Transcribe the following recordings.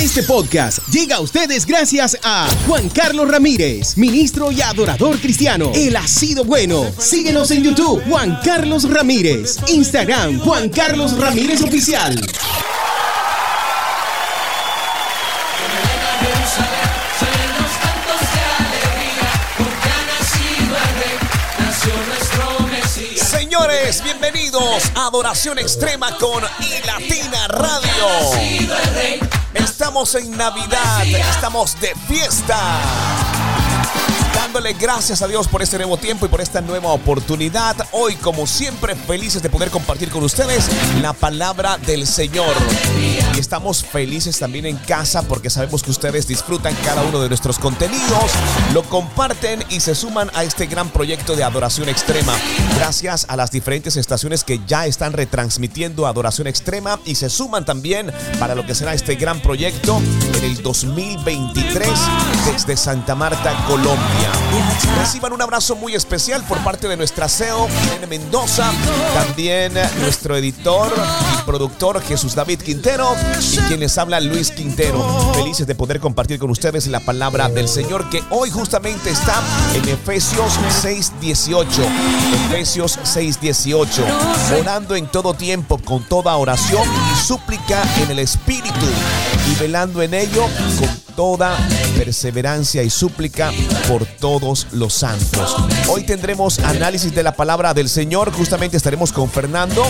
Este podcast llega a ustedes gracias a Juan Carlos Ramírez, ministro y adorador cristiano. Él ha sido bueno. Síguenos en YouTube, Juan Carlos Ramírez. Instagram, Juan Carlos Ramírez Oficial. Señores, bienvenidos a Adoración Extrema con Latina Radio. Estamos en Navidad, estamos de fiesta dándole gracias a Dios por este nuevo tiempo y por esta nueva oportunidad. Hoy, como siempre, felices de poder compartir con ustedes la palabra del Señor. Y estamos felices también en casa porque sabemos que ustedes disfrutan cada uno de nuestros contenidos, lo comparten y se suman a este gran proyecto de adoración extrema. Gracias a las diferentes estaciones que ya están retransmitiendo adoración extrema y se suman también para lo que será este gran proyecto en el 2023 desde Santa Marta, Colombia. Reciban un abrazo muy especial por parte de nuestra CEO, Irene Mendoza, también nuestro editor y productor Jesús David Quintero y quien les habla Luis Quintero. Felices de poder compartir con ustedes la palabra del Señor que hoy justamente está en Efesios 6:18. Efesios 6:18. Orando en todo tiempo con toda oración y súplica en el Espíritu y velando en ello con toda perseverancia y súplica por todos los santos. Hoy tendremos análisis de la palabra del Señor. Justamente estaremos con Fernando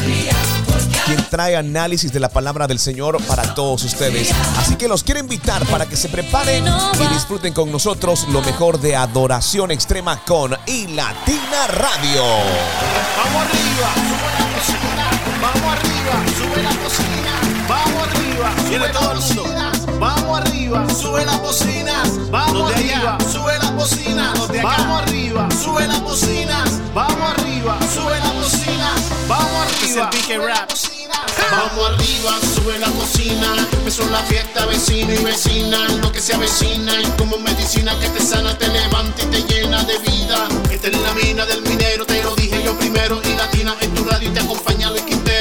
quien trae análisis de la palabra del Señor para todos ustedes. Así que los quiero invitar para que se preparen y disfruten con nosotros lo mejor de adoración extrema con y Latina Radio. Vamos arriba, sube la cocina. Vamos arriba, sube la cocina. Vamos arriba, sube todo el mundo. Vamos arriba, sube las bocinas. Vamos arriba, sube las bocinas. Vamos arriba, sube las bocinas. Vamos arriba, sube las bocinas. Vamos arriba. Vamos arriba, sube la cocina. Empezó la fiesta, vecino y vecina. Lo que se avecina y como medicina que te sana, te levanta y te llena de vida. Esta es la mina del minero, te lo dije yo primero. Y latina en tu radio y te acompaña Luis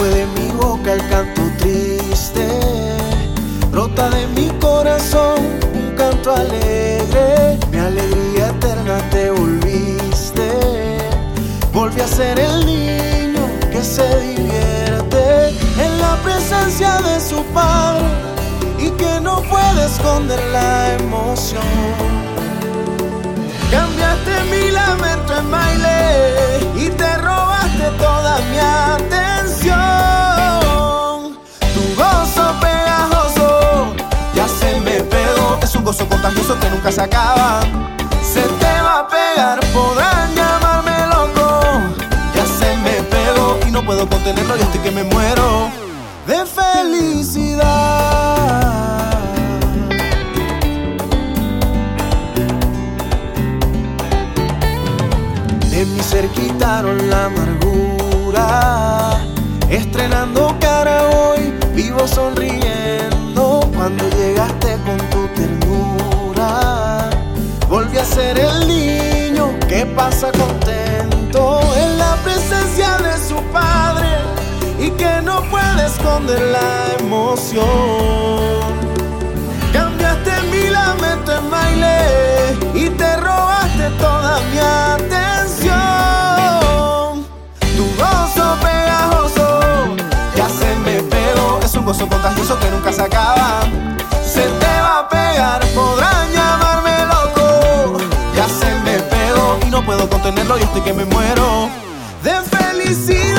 Fue de mi boca el canto triste, brota de mi corazón un canto alegre, mi alegría eterna te volviste, volví a ser el niño que se divierte en la presencia de su padre y que no puede esconder la que nunca se acaba. Pasa contento en la presencia de su padre y que no puede esconder la emoción. Cambiaste mi lamento en baile y te robaste toda mi atención. Tu gozo pegajoso ya se me pegó. Es un gozo contagioso que nunca se acaba. Se te va a pegar, podrán contenerlo. Yo estoy que me muero de felicidad.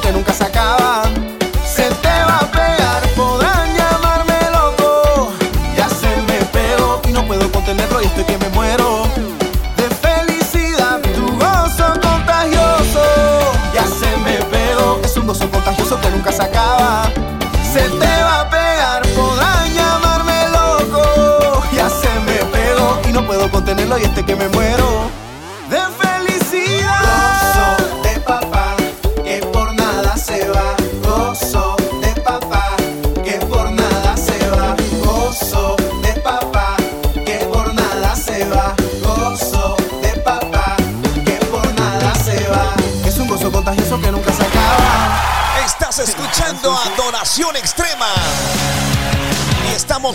que nunca se acaba.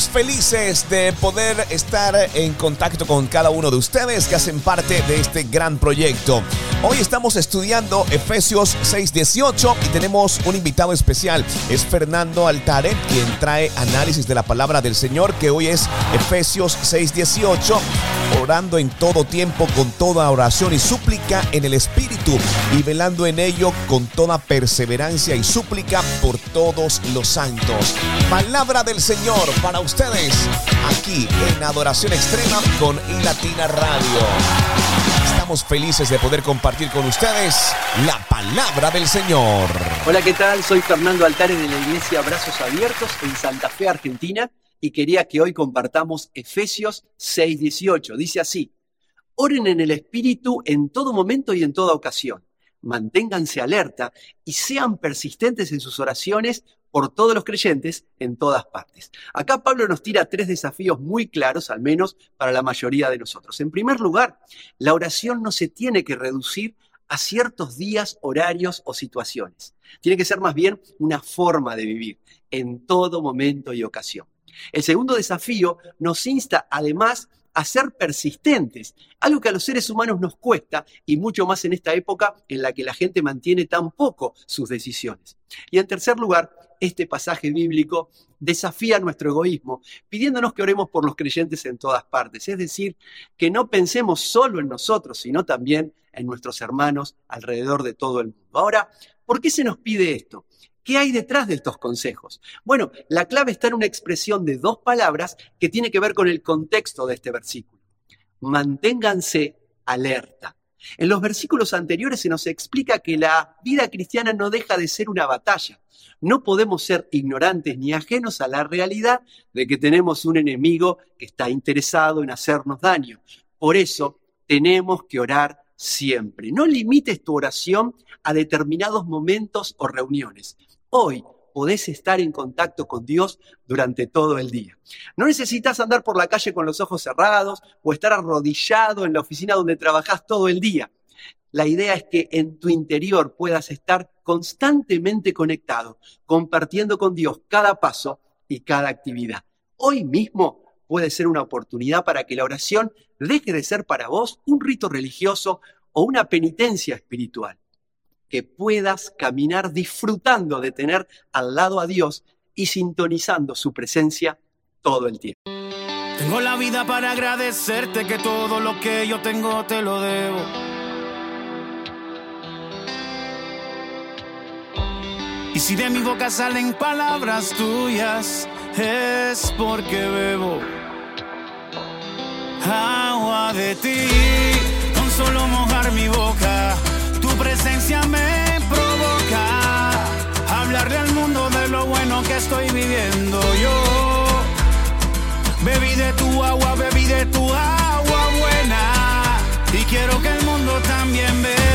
Felices de poder estar en contacto con cada uno de ustedes que hacen parte de este gran proyecto. Hoy estamos estudiando Efesios 6:18 y tenemos un invitado especial. Es Fernando Altare, quien trae análisis de la palabra del Señor, que hoy es Efesios 6:18, orando en todo tiempo con toda oración y súplica en el Espíritu y velando en ello con toda perseverancia y súplica por todos los santos. Palabra del Señor para ustedes aquí en Adoración Extrema con iLatina Radio. Estamos felices de poder compartir con ustedes la palabra del Señor. Hola, ¿qué tal? Soy Fernando Altare de la Iglesia Brazos Abiertos en Santa Fe, Argentina, y quería que hoy compartamos Efesios 6:18. Dice así, oren en el Espíritu en todo momento y en toda ocasión. Manténganse alerta y sean persistentes en sus oraciones por todos los creyentes en todas partes. Acá Pablo nos tira tres desafíos muy claros, al menos para la mayoría de nosotros. En primer lugar, la oración no se tiene que reducir a ciertos días, horarios o situaciones. Tiene que ser más bien una forma de vivir en todo momento y ocasión. El segundo desafío nos insta además a ser persistentes, algo que a los seres humanos nos cuesta y mucho más en esta época en la que la gente mantiene tan poco sus decisiones. Y en tercer lugar, este pasaje bíblico desafía nuestro egoísmo, pidiéndonos que oremos por los creyentes en todas partes, es decir, que no pensemos solo en nosotros, sino también en nuestros hermanos alrededor de todo el mundo. Ahora, ¿por qué se nos pide esto? ¿Qué hay detrás de estos consejos? Bueno, la clave está en una expresión de dos palabras que tiene que ver con el contexto de este versículo. Manténganse alerta. En los versículos anteriores se nos explica que la vida cristiana no deja de ser una batalla. No podemos ser ignorantes ni ajenos a la realidad de que tenemos un enemigo que está interesado en hacernos daño. Por eso tenemos que orar siempre. No limites tu oración a determinados momentos o reuniones. Hoy podés estar en contacto con Dios durante todo el día. No necesitas andar por la calle con los ojos cerrados o estar arrodillado en la oficina donde trabajás todo el día. La idea es que en tu interior puedas estar constantemente conectado, compartiendo con Dios cada paso y cada actividad. Hoy mismo puede ser una oportunidad para que la oración deje de ser para vos un rito religioso o una penitencia espiritual que puedas caminar disfrutando de tener al lado a Dios y sintonizando su presencia todo el tiempo. Tengo la vida para agradecerte que todo lo que yo tengo te lo debo. Y si de mi boca salen palabras tuyas, es porque bebo agua de ti, con solo mojar mi boca presencia me provoca hablarle al mundo de lo bueno que estoy viviendo yo. Bebí de tu agua, bebí de tu agua buena. Y quiero que el mundo también beba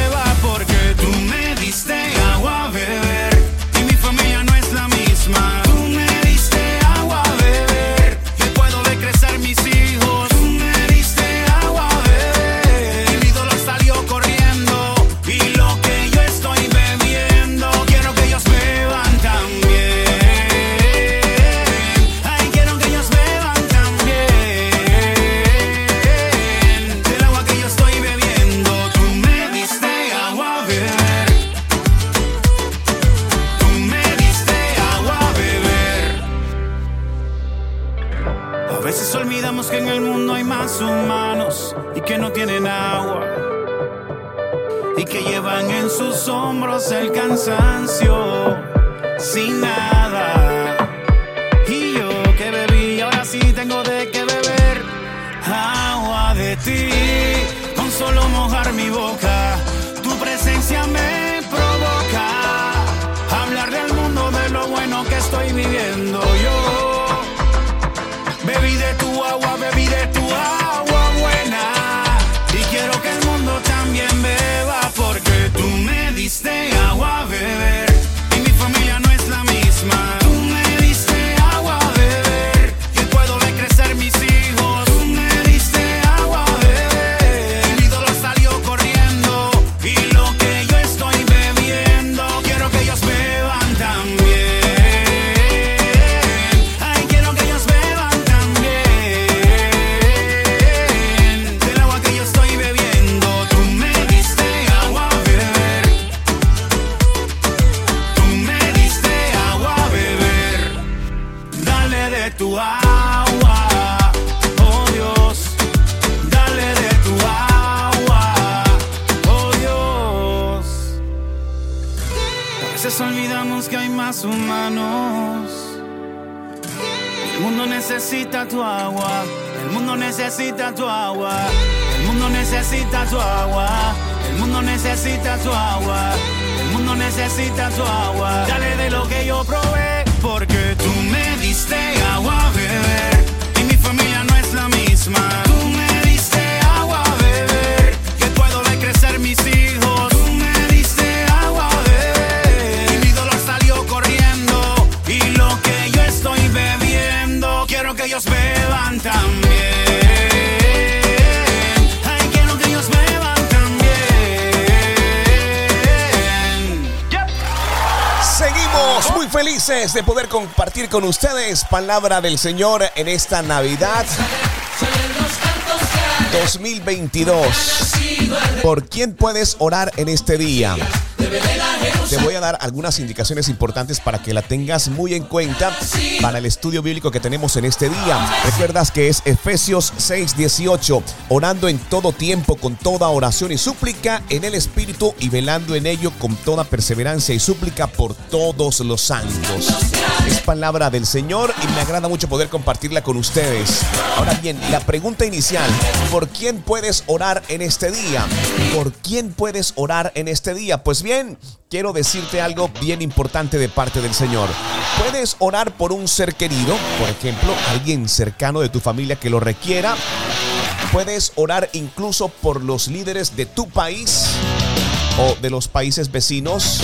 El mundo necesita tu agua. El mundo necesita tu agua. El mundo necesita tu agua. El mundo necesita tu agua. El mundo necesita tu agua. Dale de lo que yo probé. Porque tú me diste de poder compartir con ustedes palabra del Señor en esta Navidad 2022. ¿Por quién puedes orar en este día? Te voy a dar algunas indicaciones importantes para que la tengas muy en cuenta para el estudio bíblico que tenemos en este día. Recuerdas que es Efesios 6:18, orando en todo tiempo con toda oración y súplica en el Espíritu y velando en ello con toda perseverancia y súplica por todos los santos. Es palabra del Señor y me agrada mucho poder compartirla con ustedes. Ahora bien, la pregunta inicial, ¿por quién puedes orar en este día? ¿Por quién puedes orar en este día? Pues bien, quiero decirte algo bien importante de parte del Señor. Puedes orar por un ser querido, por ejemplo, alguien cercano de tu familia que lo requiera. Puedes orar incluso por los líderes de tu país o de los países vecinos.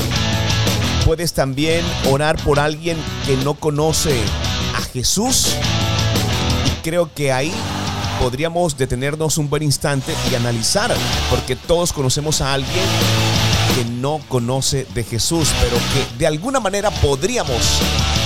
Puedes también orar por alguien que no conoce a Jesús. Creo que ahí podríamos detenernos un buen instante y analizar, porque todos conocemos a alguien que no conoce de Jesús, pero que de alguna manera podríamos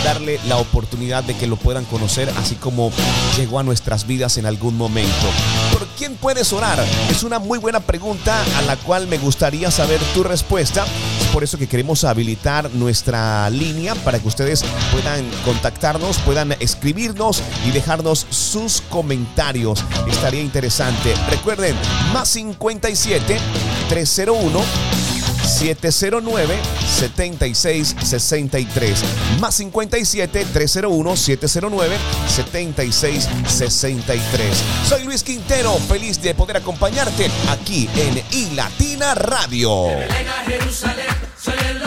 darle la oportunidad de que lo puedan conocer, así como llegó a nuestras vidas en algún momento. ¿Por quién puedes orar? Es una muy buena pregunta a la cual me gustaría saber tu respuesta. Es por eso que queremos habilitar nuestra línea para que ustedes puedan contactarnos, puedan escribirnos y dejarnos sus comentarios. Estaría interesante. Recuerden, más 57 301 709-7663. Más 57 301 709 7663. Soy Luis Quintero, feliz de poder acompañarte aquí en iLatina Radio. Soy en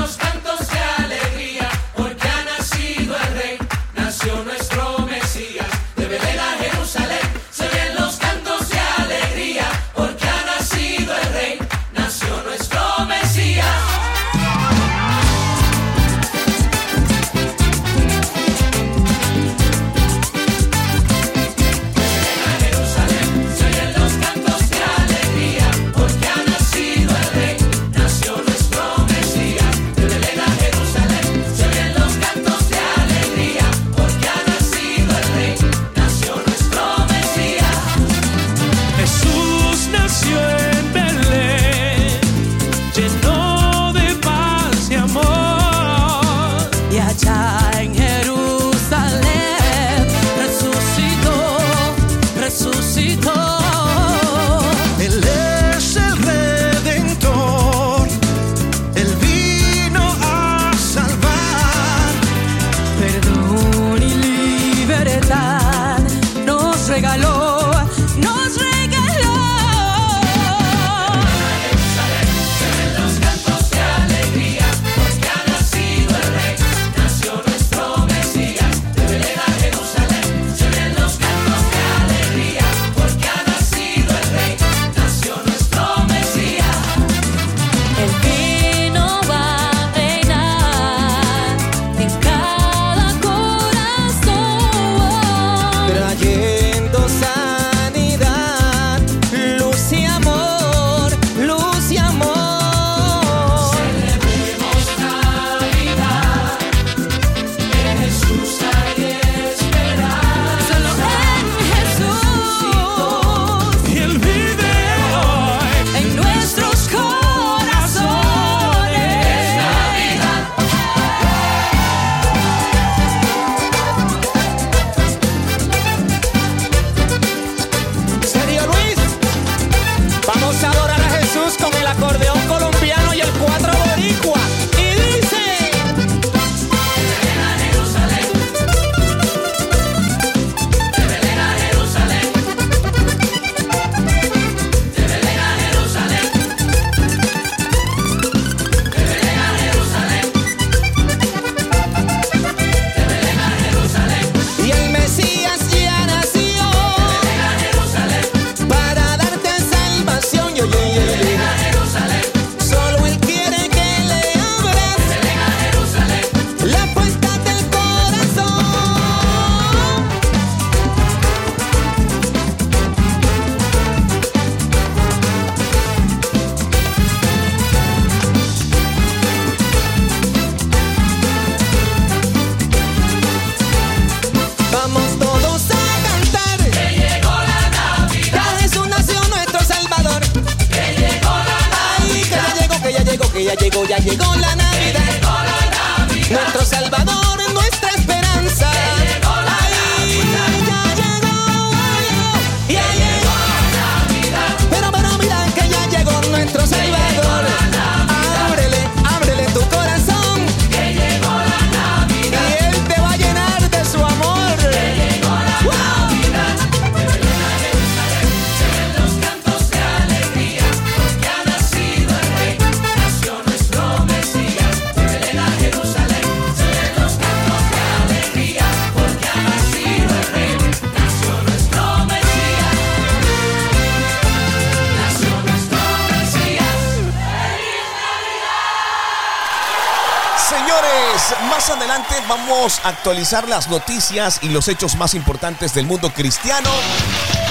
Señores, más adelante vamos a actualizar las noticias y los hechos más importantes del mundo cristiano.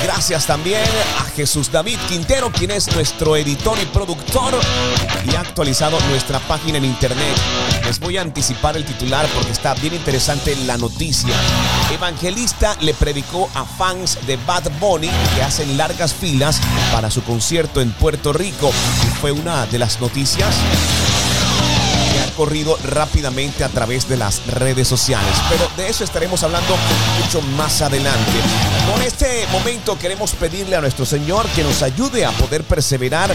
Gracias también a Jesús David Quintero, quien es nuestro editor y productor y ha actualizado nuestra página en internet. Les voy a anticipar el titular porque está bien interesante la noticia. Evangelista le predicó a fans de Bad Bunny que hacen largas filas para su concierto en Puerto Rico. Fue una de las noticias que ha corrido rápidamente a través de las redes sociales. Pero de eso estaremos hablando mucho más adelante. Por este momento queremos pedirle a nuestro Señor que nos ayude a poder perseverar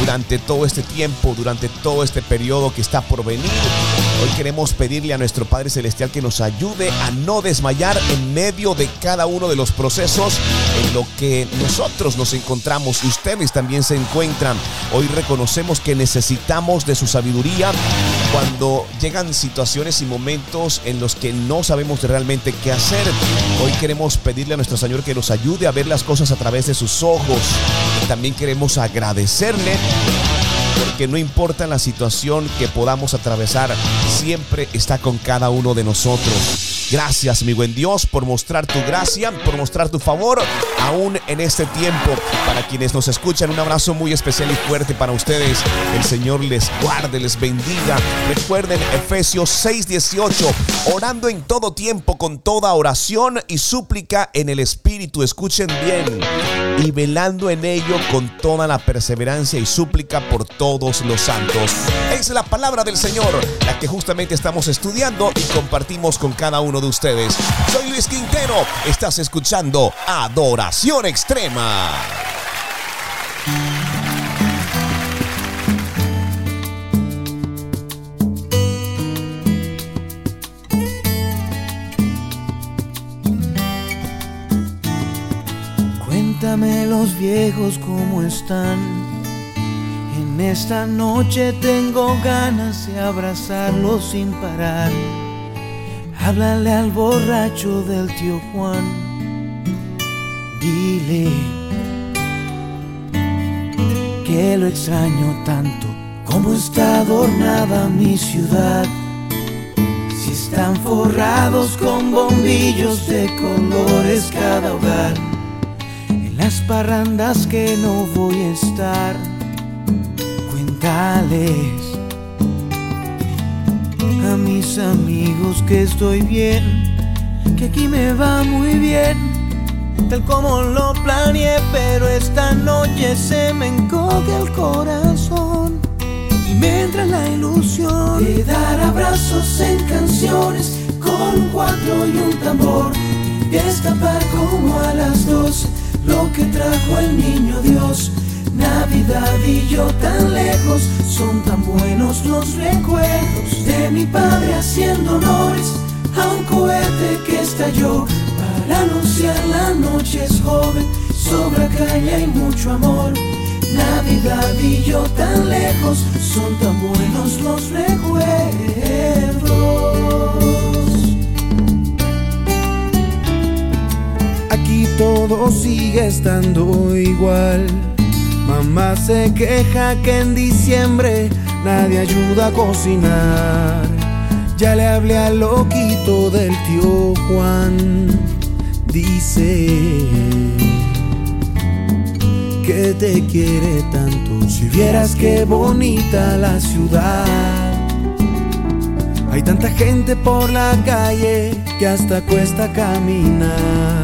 durante todo este tiempo, durante todo este periodo que está por venir. Hoy queremos pedirle a nuestro Padre Celestial que nos ayude a no desmayar en medio de cada uno de los procesos en lo que nosotros nos encontramos y ustedes también se encuentran. Hoy reconocemos que necesitamos de su sabiduría cuando llegan situaciones y momentos en los que no sabemos realmente qué hacer. Hoy queremos pedirle a nuestro Señor que nos ayude a ver las cosas a través de sus ojos. También queremos agradecerle porque no importa la situación que podamos atravesar, siempre está con cada uno de nosotros. Gracias, mi buen Dios, por mostrar tu gracia, por mostrar tu favor, aún en este tiempo. Para quienes nos escuchan, un abrazo muy especial y fuerte para ustedes. El Señor les guarde, les bendiga. Recuerden Efesios 6:18, orando en todo tiempo con toda oración y súplica en el Espíritu. Escuchen bien. Y velando en ello con toda la perseverancia y súplica por todos los santos. Es la palabra del Señor, la que justamente estamos estudiando y compartimos con cada uno de ustedes. Soy Luis Quintero, estás escuchando Adoración Extrema. Cuéntame los viejos cómo están. En esta noche tengo ganas de abrazarlos sin parar. Háblale al borracho del tío Juan. Dile que lo extraño tanto. Cómo está adornada mi ciudad. Si están forrados con bombillos de colores cada hogar. En las parrandas que no voy a estar. Cuéntales a mis amigos que estoy bien, que aquí me va muy bien, tal como lo planeé, pero esta noche se me encoge el corazón y me entra la ilusión de dar abrazos en canciones con un cuatro y un tambor y destapar como a las dos lo que trajo el niño Dios. Navidad y yo tan lejos, son tan buenos los recuerdos de mi padre haciendo honores a un cohete que estalló para anunciar la noche es joven, sobra caña y mucho amor. Navidad y yo tan lejos, son tan buenos los recuerdos. Aquí todo sigue estando igual. Mamá se queja que en diciembre nadie ayuda a cocinar. Ya le hablé al loquito del tío Juan. Dice que te quiere tanto. Si vieras qué bonita la ciudad. Hay tanta gente por la calle que hasta cuesta caminar.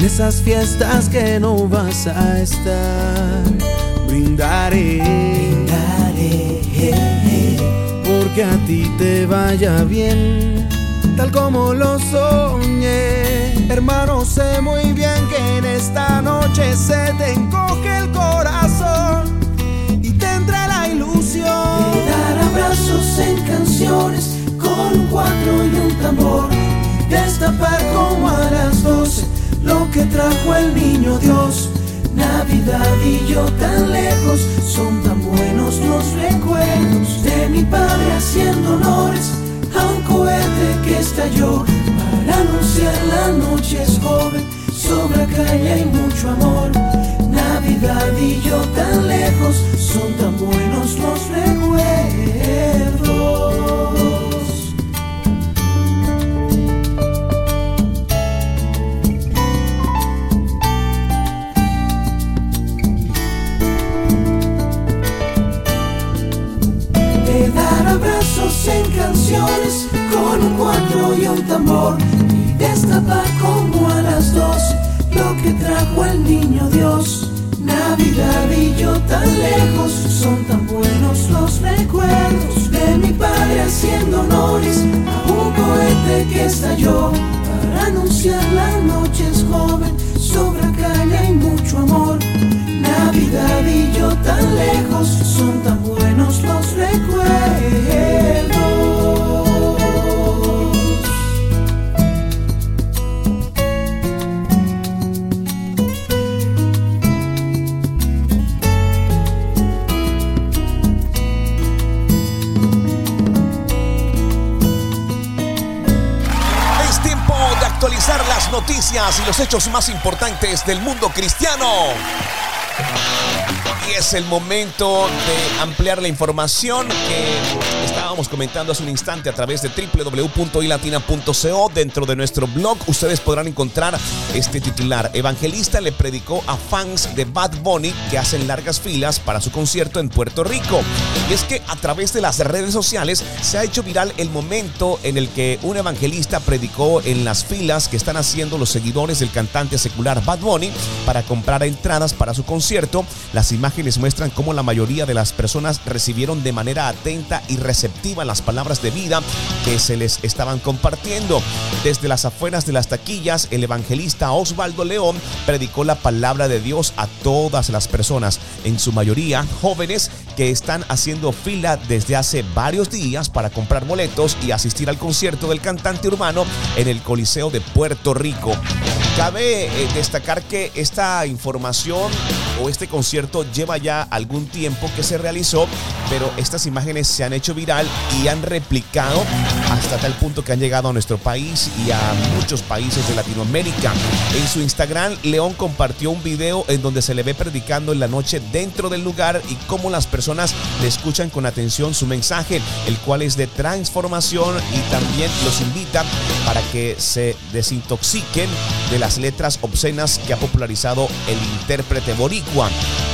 En esas fiestas que no vas a estar, brindaré. Brindaré ti te vaya bien, tal como lo soñé. Hermano, sé muy bien que en esta noche se te encoge el corazón y tendré la ilusión de dar abrazos en canciones con un cuatro y un tambor y destapar como a las doce lo que trajo el niño Dios. Navidad y yo tan lejos, son tan buenos los recuerdos de mi padre haciendo honores a un cohete que estalló para anunciar la noche es joven, sobra calle y mucho amor. Navidad y yo tan lejos, son tan buenos los recuerdos. Más importantes del mundo cristiano. Y es el momento de ampliar la información que estábamos comentando hace un instante a través de www.ilatina.co. Dentro de nuestro blog ustedes podrán encontrar este titular. Evangelista le predicó a fans de Bad Bunny que hacen largas filas para su concierto en Puerto Rico. Y es que a través de las redes sociales se ha hecho viral el momento en el que un evangelista predicó en las filas que están haciendo los seguidores del cantante secular Bad Bunny para comprar entradas para su concierto. Las imágenes muestran cómo la mayoría de las personas recibieron de manera atenta y receptiva las palabras de vida que se les estaban compartiendo. Desde las afueras de las taquillas, el evangelista Osvaldo León predicó la palabra de Dios a todas las personas, en su mayoría jóvenes que están haciendo fila desde hace varios días para comprar boletos y asistir al concierto del cantante urbano en el Coliseo de Puerto Rico. Cabe eh, destacar que esta información o este concierto lleva ya algún tiempo que se realizó, pero estas imágenes se han hecho viral y han replicado hasta tal punto que han llegado a nuestro país y a muchos países de Latinoamérica. En su Instagram, León compartió un video en donde se le ve predicando en la noche dentro del lugar y cómo las personas le escuchan con atención su mensaje, el cual es de transformación y también los invita para que se desintoxiquen de las letras obscenas que ha popularizado el intérprete boricua.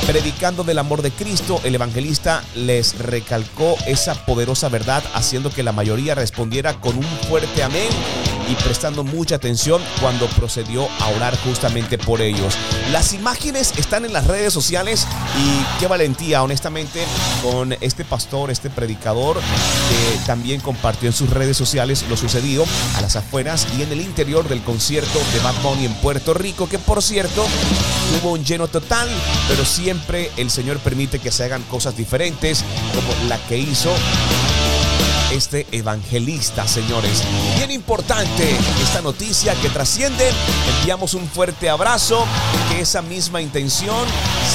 Predicando del amor de Cristo, el evangelista les recalcó esa poderosa verdad, haciendo que la mayoría respondiera con un fuerte amén y prestando mucha atención cuando procedió a orar justamente por ellos. Las imágenes están en las redes sociales y qué valentía, honestamente, con este pastor, este predicador, que también compartió en sus redes sociales lo sucedido a las afueras y en el interior del concierto de Bad Bunny en Puerto Rico, que por cierto tuvo un lleno total, pero siempre el Señor permite que se hagan cosas diferentes, como la que hizo este evangelista, señores. Bien importante esta noticia que trasciende. Enviamos un fuerte abrazo. Que esa misma intención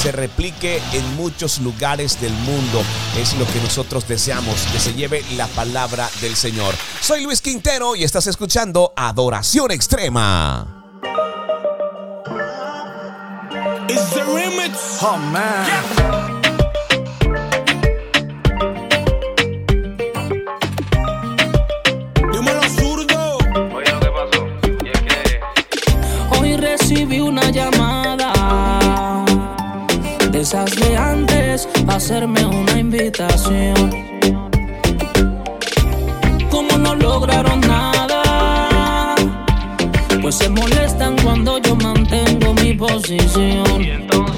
se replique en muchos lugares del mundo. Es lo que nosotros deseamos, que se lleve la palabra del Señor. Soy Luis Quintero y estás escuchando Adoración Extrema. It's the remix. Oh man. Recibí una llamada de esas de antes hacerme una invitación. Como no lograron nada, pues se molestan cuando yo mantengo mi posición.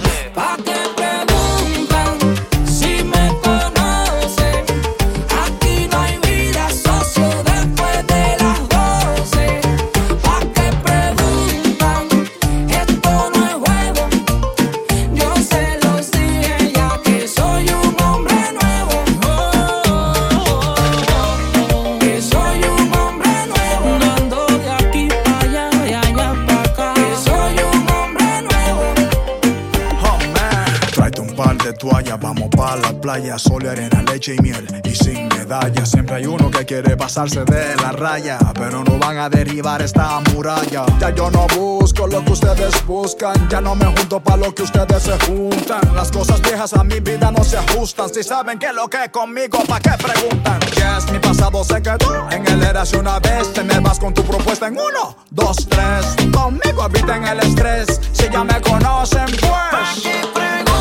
La playa, sol y arena, leche y miel. Y sin medalla, siempre hay uno que quiere pasarse de la raya. Pero no van a derribar esta muralla. Ya yo no busco lo que ustedes buscan. Ya no me junto pa' lo que ustedes se juntan. Las cosas viejas a mi vida no se ajustan. Si saben que lo que es conmigo, ¿pa' qué preguntan? Yes, mi pasado se quedó en el eracio una vez. Te me vas con tu propuesta en uno, dos, tres. Conmigo habita en el estrés. Si ya me conocen, pues.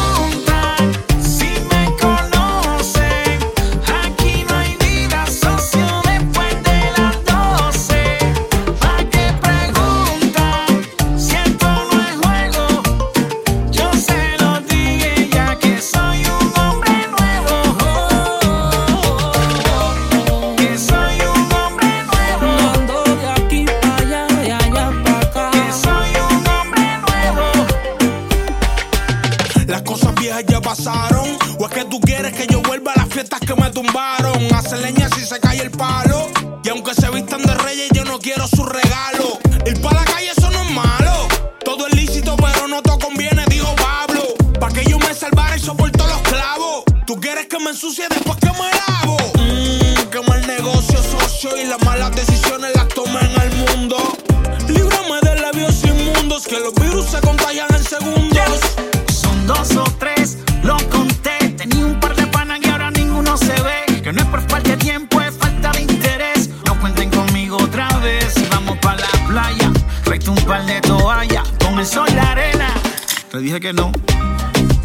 Que me tumbaron. Hace leña si se cae el palo. Y aunque se vistan de reyes, yo no quiero su regalo. Ir pa' la calle, eso no es malo. Todo es lícito, pero no todo conviene, dijo Pablo. Pa' que yo me salvara y soporto los clavos. Tú quieres que me ensucie después dije que no.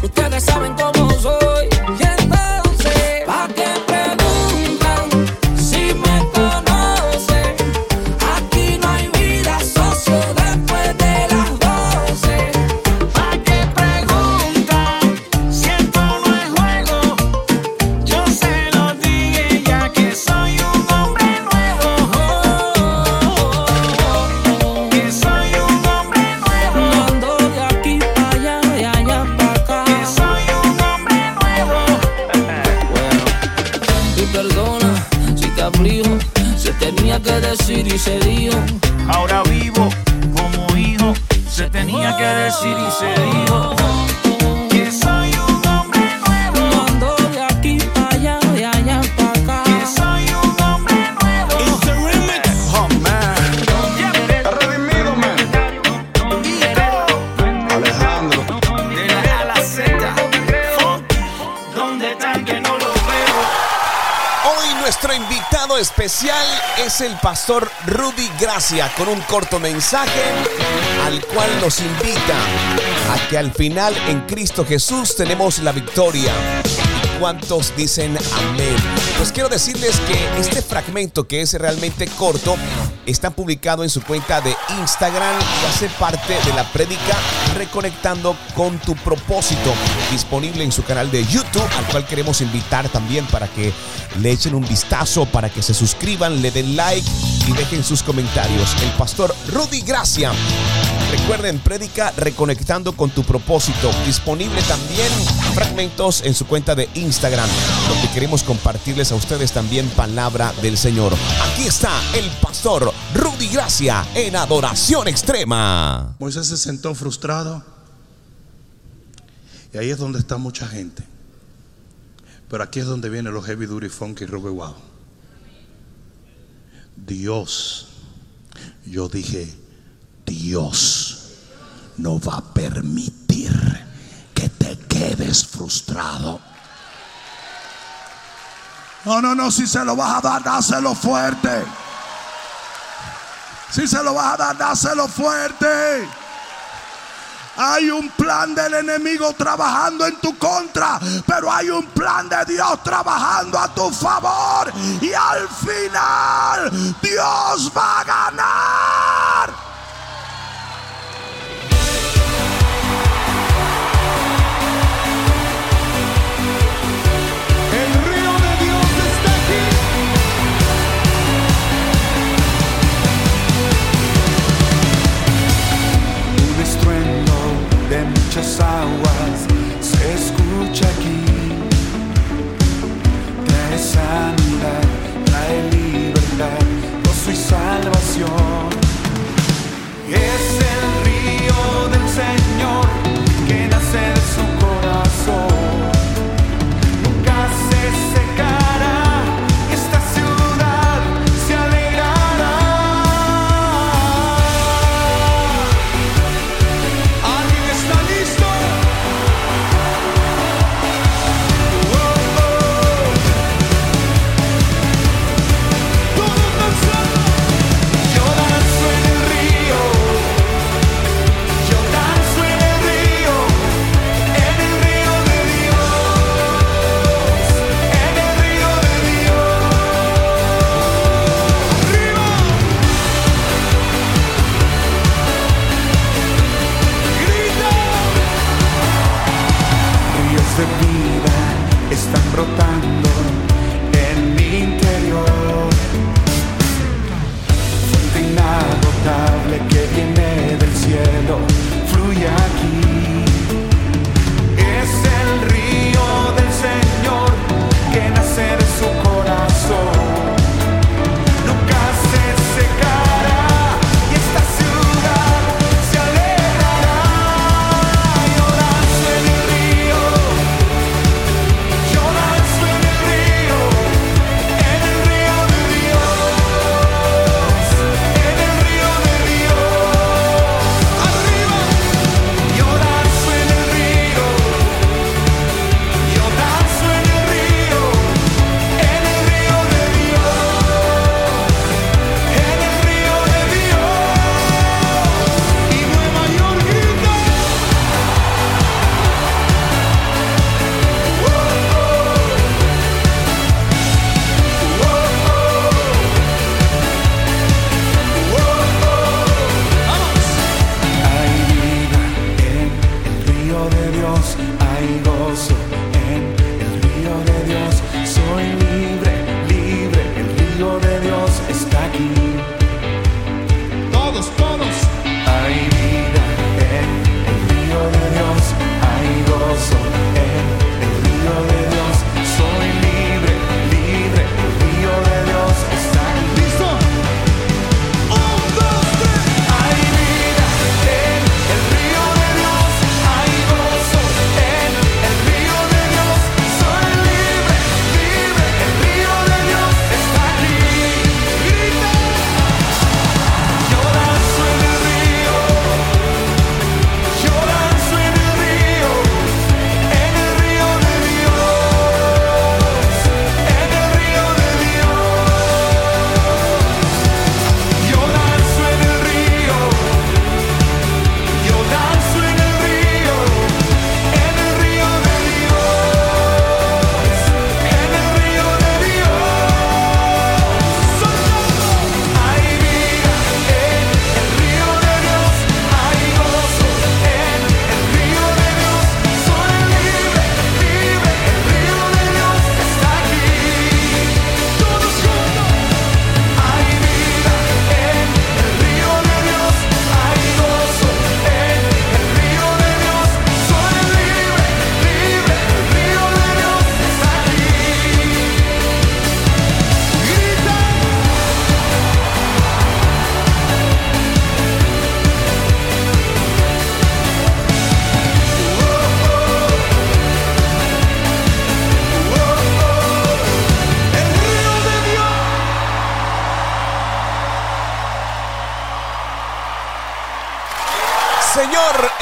Ustedes saben cómo pastor Rudy Gracia con un corto mensaje al cual nos invita a que al final en Cristo Jesús tenemos la victoria. ¿Cuántos dicen amén? Pues quiero decirles que este fragmento que es realmente corto está publicado en su cuenta de Instagram y hace parte de la prédica Reconectando con tu propósito, disponible en su canal de YouTube, al cual queremos invitar también para que le echen un vistazo, para que se suscriban, le den like y dejen sus comentarios. El pastor Rudy Gracia. Recuerden, prédica Reconectando con tu propósito, disponible también fragmentos en su cuenta de Instagram, donde queremos compartirles a ustedes también palabra del Señor. Aquí está el pastor Rudy Gracia en adoración extrema. Moisés se sentó frustrado. Y ahí es donde está mucha gente. Pero aquí es donde vienen los heavy duty funky Robert Wow. Dios, yo dije, Dios no va a permitir que te quedes frustrado. No, no, no, si se lo vas a dar, dáselo fuerte. Si se lo vas a dar, dáselo fuerte. Hay un plan del enemigo trabajando en tu contra, pero hay un plan de Dios trabajando a tu favor. Y al final Dios va a ganar. Muchas aguas se escucha aquí. Trae sanidad, trae libertad, gozo y salvación. Río de Dios, hay gozo en el río de Dios. Soy libre, libre, el río de Dios está aquí. Todos, todos. Hay vida en el río de Dios, hay gozo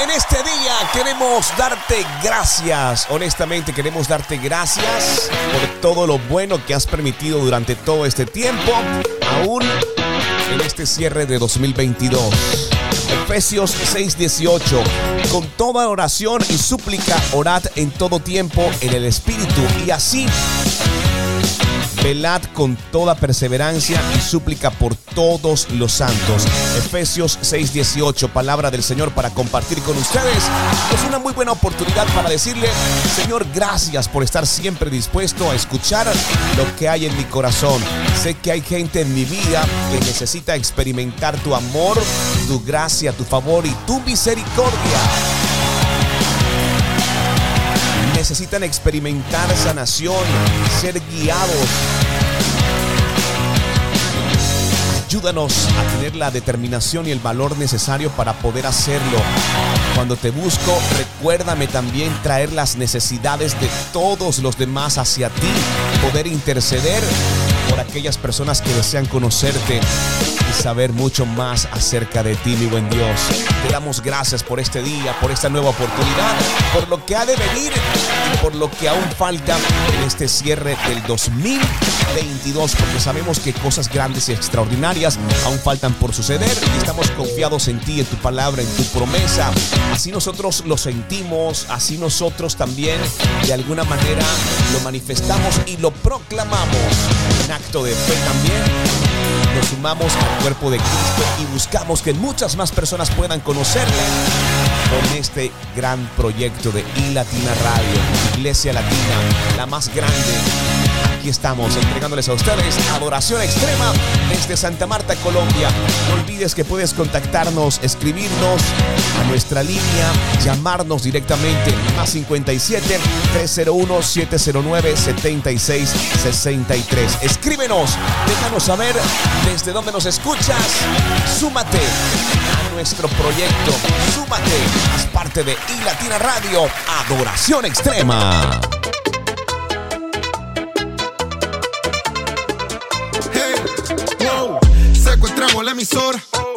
en este día queremos darte gracias. Honestamente queremos darte gracias por todo lo bueno que has permitido durante todo este tiempo, aún en este cierre de 2022. Efesios 6:18. Con toda oración y súplica, orad en todo tiempo en el Espíritu y así Velad con toda perseverancia y súplica por todos los santos. Efesios 6:18, palabra del Señor para compartir con ustedes. Es una muy buena oportunidad para decirle, Señor, gracias por estar siempre dispuesto a escuchar lo que hay en mi corazón. Sé que hay gente en mi vida que necesita experimentar tu amor, tu gracia, tu favor y tu misericordia necesitan experimentar sanación, ser guiados. Ayúdanos a tener la determinación y el valor necesario para poder hacerlo. Cuando te busco, recuérdame también traer las necesidades de todos los demás hacia ti, poder interceder por aquellas personas que desean conocerte saber mucho más acerca de ti, mi buen Dios. Te damos gracias por este día, por esta nueva oportunidad, por lo que ha de venir y por lo que aún falta en este cierre del 2022, porque sabemos que cosas grandes y extraordinarias aún faltan por suceder y estamos confiados en ti, en tu palabra, en tu promesa. Así nosotros lo sentimos, así nosotros también de alguna manera lo manifestamos y lo proclamamos en acto de fe también nos sumamos al cuerpo de Cristo y buscamos que muchas más personas puedan conocerle con este gran proyecto de I Latina Radio, Iglesia Latina, la más grande. Estamos entregándoles a ustedes adoración extrema desde Santa Marta, Colombia. No olvides que puedes contactarnos, escribirnos a nuestra línea, llamarnos directamente más 57 301 709 76 63. Escríbenos, déjanos saber desde dónde nos escuchas. Súmate a nuestro proyecto. Súmate, haz parte de I Latina Radio, Adoración Extrema.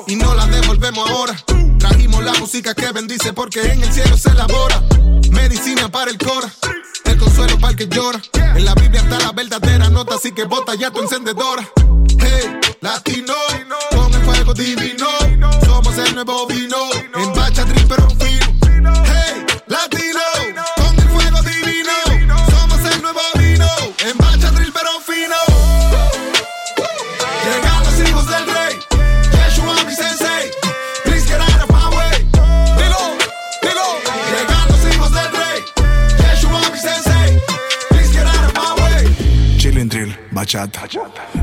Y no la devolvemos ahora. Trajimos la música que bendice porque en el cielo se elabora. Medicina para el cora, el consuelo para el que llora. En la Biblia está la verdadera nota, así que bota ya tu encendedora. Hey, latino, con el fuego divino. Somos el nuevo vino, bachata,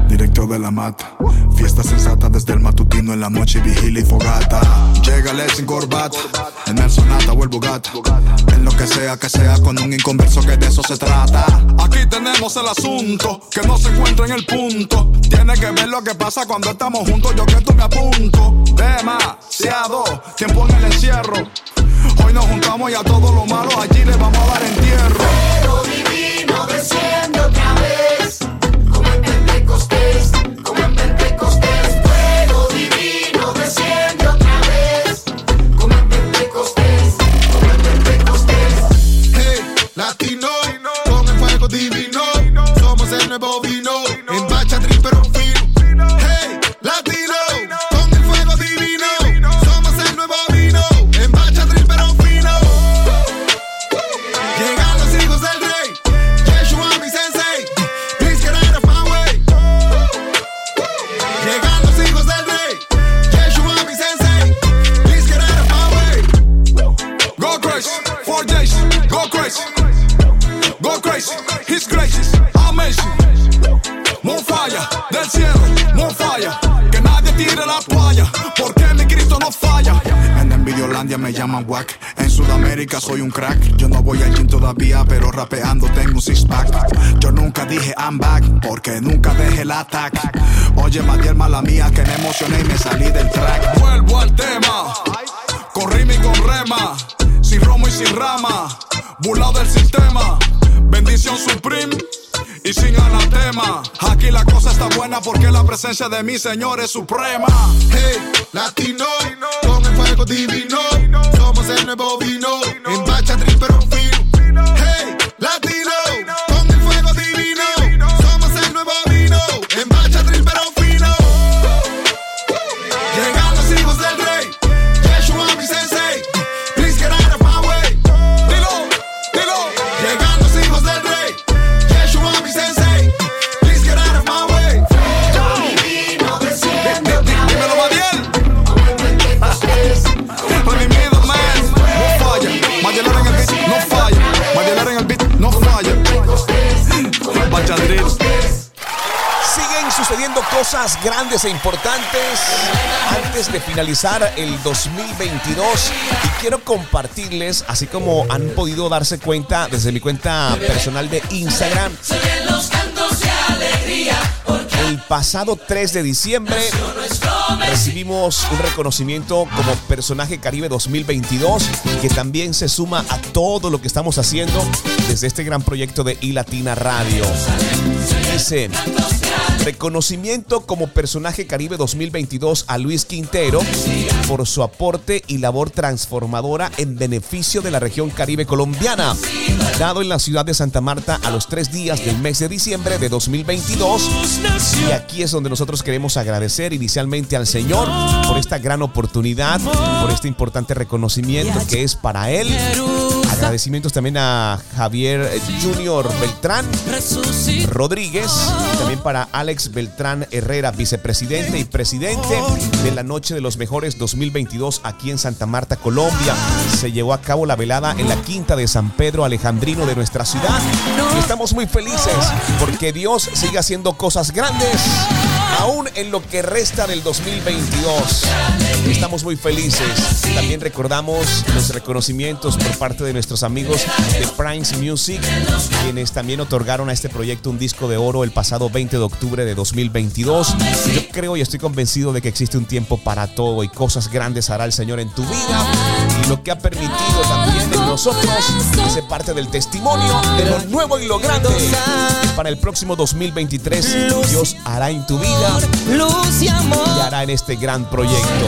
directo de la mata. Fiesta sensata desde el matutino en la noche, vigilia y fogata. Llega el sin corbata, en el sonata o el bugata. En lo que sea que sea con un inconverso que de eso se trata. Aquí tenemos el asunto que no se encuentra en el punto. Tiene que ver lo que pasa cuando estamos juntos. Yo que tú me apunto. Demasiado tiempo en el encierro. Hoy nos juntamos y a todos los malos allí le vamos a dar entierro. Fuego divino desciende Soy un crack. Yo no voy al gym todavía, pero rapeando tengo un six pack. Yo nunca dije I'm back, porque nunca dejé el attack. Oye, Matiel, mala mía, que me emocioné y me salí del track. Vuelvo al tema, con rima y con rema. Sin romo y sin rama, burlado del sistema. Bendición supreme y sin anatema. Aquí la cosa está buena porque la presencia de mi Señor es suprema. Hey, latino, con el fuego divino. Somos el nuevo vino, en bacha pero cosas grandes e importantes antes de finalizar el 2022 y quiero compartirles, así como han podido darse cuenta desde mi cuenta personal de Instagram, el pasado 3 de diciembre recibimos un reconocimiento como personaje Caribe 2022 que también se suma a todo lo que estamos haciendo desde este gran proyecto de I Latina Radio. Dice, reconocimiento como personaje Caribe 2022 a Luis Quintero por su aporte y labor transformadora en beneficio de la región Caribe colombiana, dado en la ciudad de Santa Marta a los tres días del mes de diciembre de 2022. Y aquí es donde nosotros queremos agradecer inicialmente al Señor por esta gran oportunidad, por este importante reconocimiento que es para Él. Agradecimientos también a Javier Junior Beltrán Rodríguez, también para Alex Beltrán Herrera, vicepresidente y presidente de la Noche de los Mejores 2022 aquí en Santa Marta, Colombia. Se llevó a cabo la velada en la quinta de San Pedro Alejandrino de nuestra ciudad. Y estamos muy felices porque Dios sigue haciendo cosas grandes aún en lo que resta del 2022. Estamos muy felices. También recordamos los reconocimientos por parte de nuestros amigos de Primes Music, quienes también otorgaron a este proyecto un disco de oro el pasado 20 de octubre de 2022. Yo creo y estoy convencido de que existe un tiempo para todo y cosas grandes hará el Señor en tu vida y lo que ha permitido también nosotros hace parte del testimonio de lo nuevo y lo grande para el próximo 2023 Dios hará en tu vida luz y amor. y hará en este gran proyecto.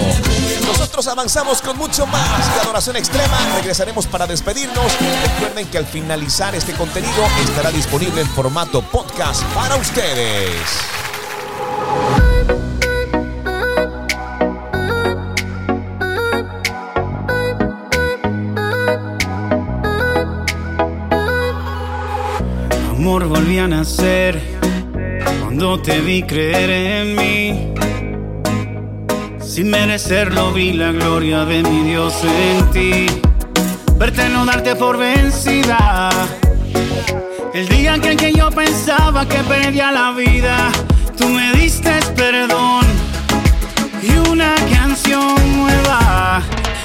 Nosotros avanzamos con mucho más de adoración extrema. Regresaremos para despedirnos. Recuerden que al finalizar este contenido estará disponible en formato podcast para ustedes. Volví a nacer cuando te vi creer en mí. Sin merecerlo vi la gloria de mi Dios en ti. Verte no darte por vencida. El día en que yo pensaba que perdía la vida, tú me diste perdón y una canción nueva.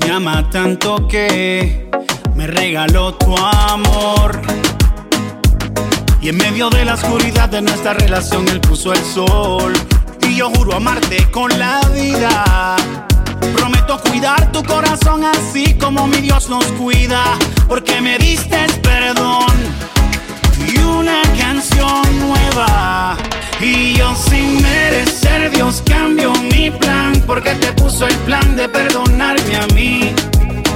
Me ama tanto que me regaló tu amor. Y en medio de la oscuridad de nuestra relación, Él puso el sol. Y yo juro amarte con la vida. Prometo cuidar tu corazón así como mi Dios nos cuida. Porque me diste perdón y una canción nueva. Y yo sin merecer Dios cambió mi plan porque te puso el plan de perdonarme a mí.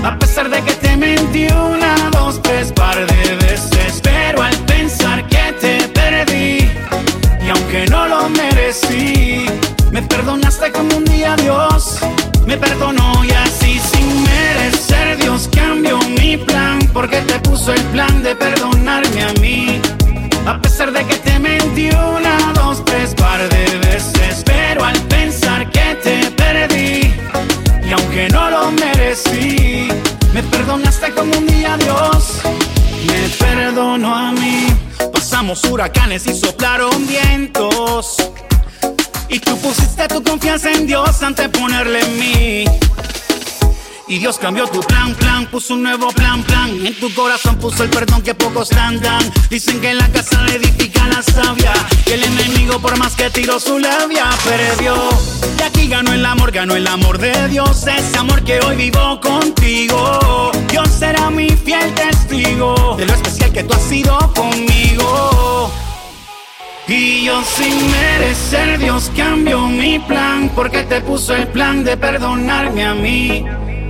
A pesar de que te mentí una, dos, tres par de veces, pero al pensar que te perdí y aunque no lo merecí, me perdonaste como un día Dios me perdonó y así sin merecer Dios cambió mi plan porque te puso el plan de perdonarme a mí. A pesar de que te mentí una, dos, tres par de veces, pero al pensar que te perdí y aunque no lo merecí, me perdonaste como un día Dios me perdonó a mí. Pasamos huracanes y soplaron vientos. Y tú pusiste tu confianza en Dios antes de ponerle en mí. Y Dios cambió tu plan, plan, puso un nuevo plan, plan. En tu corazón puso el perdón que pocos dan, dan. Dicen que en la casa le edifica la sabia. Que el enemigo, por más que tiró su labia, perdió. Y aquí ganó el amor, ganó el amor de Dios. Ese amor que hoy vivo contigo. Dios será mi fiel testigo de lo especial que tú has sido conmigo. Y yo sin merecer Dios cambió mi plan porque te puso el plan de perdonarme a mí.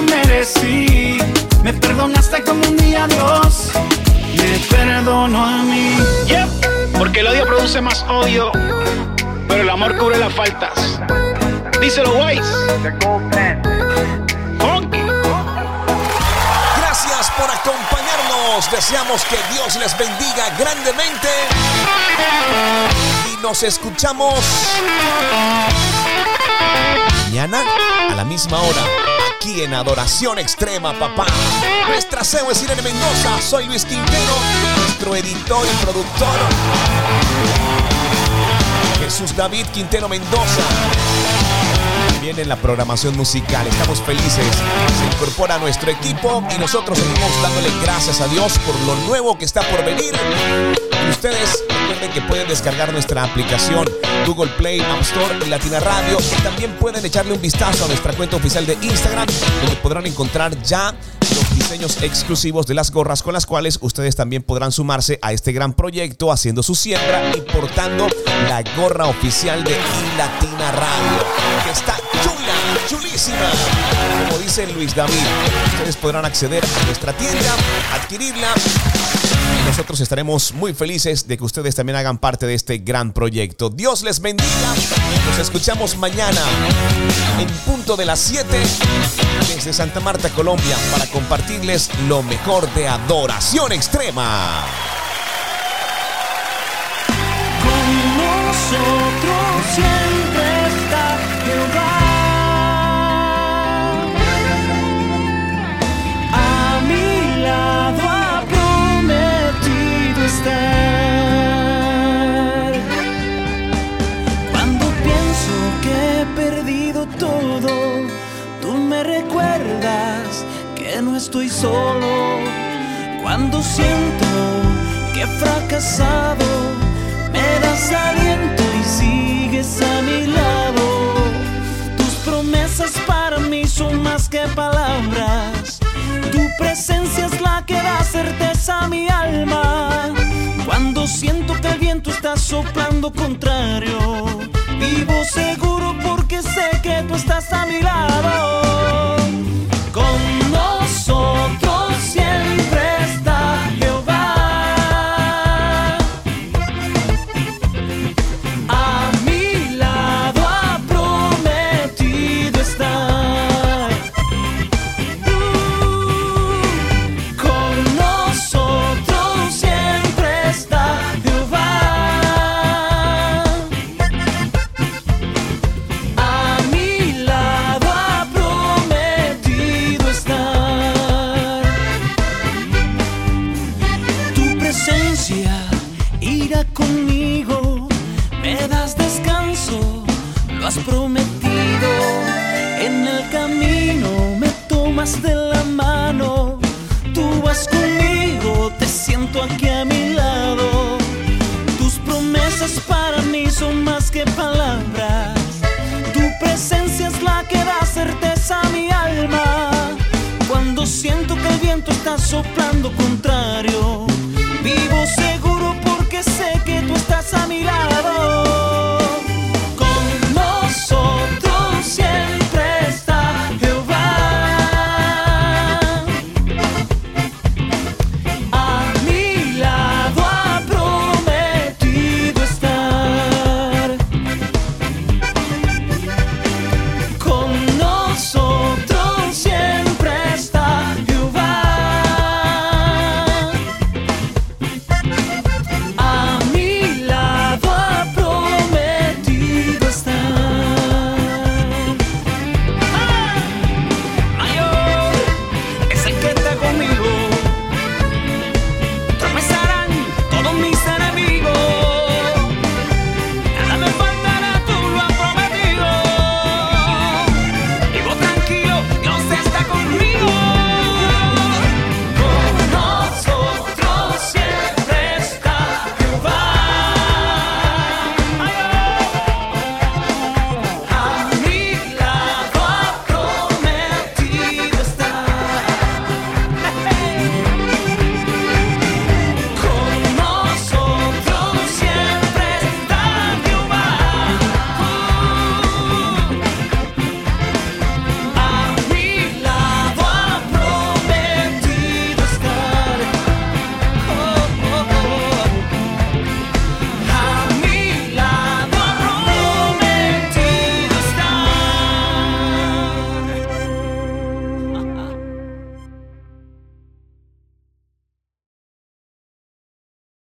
lo merecí, me perdonaste como un día Dios me perdonó a mí. Yep, porque el odio produce más odio, pero el amor cubre las faltas. Díselo, Wise. Gracias por acompañarnos. Deseamos que Dios les bendiga grandemente. Y nos escuchamos mañana a la misma hora aquí en Adoración Extrema, papá. Nuestra CEO es Irene Mendoza, soy Luis Quintero, nuestro editor y productor. Jesús David Quintero Mendoza. También en la programación musical. Estamos felices. Se incorpora a nuestro equipo y nosotros seguimos dándole gracias a Dios por lo nuevo que está por venir. Y ustedes recuerden que pueden descargar nuestra aplicación Google Play, App Store y Latina Radio. Y también pueden echarle un vistazo a nuestra cuenta oficial de Instagram, donde podrán encontrar ya los diseños exclusivos de las gorras con las cuales ustedes también podrán sumarse a este gran proyecto haciendo su siembra y portando la gorra oficial de Latina Radio, que está chula, chulísima. Como dice Luis David, ustedes podrán acceder a nuestra tienda, adquirirla nosotros estaremos muy felices de que ustedes también hagan parte de este gran proyecto. Dios les bendiga. Nos escuchamos mañana en punto de las 7 desde Santa Marta, Colombia, para compartirles lo mejor de adoración extrema. Que no estoy solo. Cuando siento que he fracasado, me das aliento y sigues a mi lado. Tus promesas para mí son más que palabras. Tu presencia es la que da certeza a mi alma. Cuando siento que el viento está soplando contrario, vivo seguro porque sé que tú estás a mi lado. aquí a mi lado. Tus promesas para mí son más que palabras. Tu presencia es la que da certeza a mi alma. Cuando siento que el viento está soplando contrario, vivo seguro porque sé que tú estás a mi lado.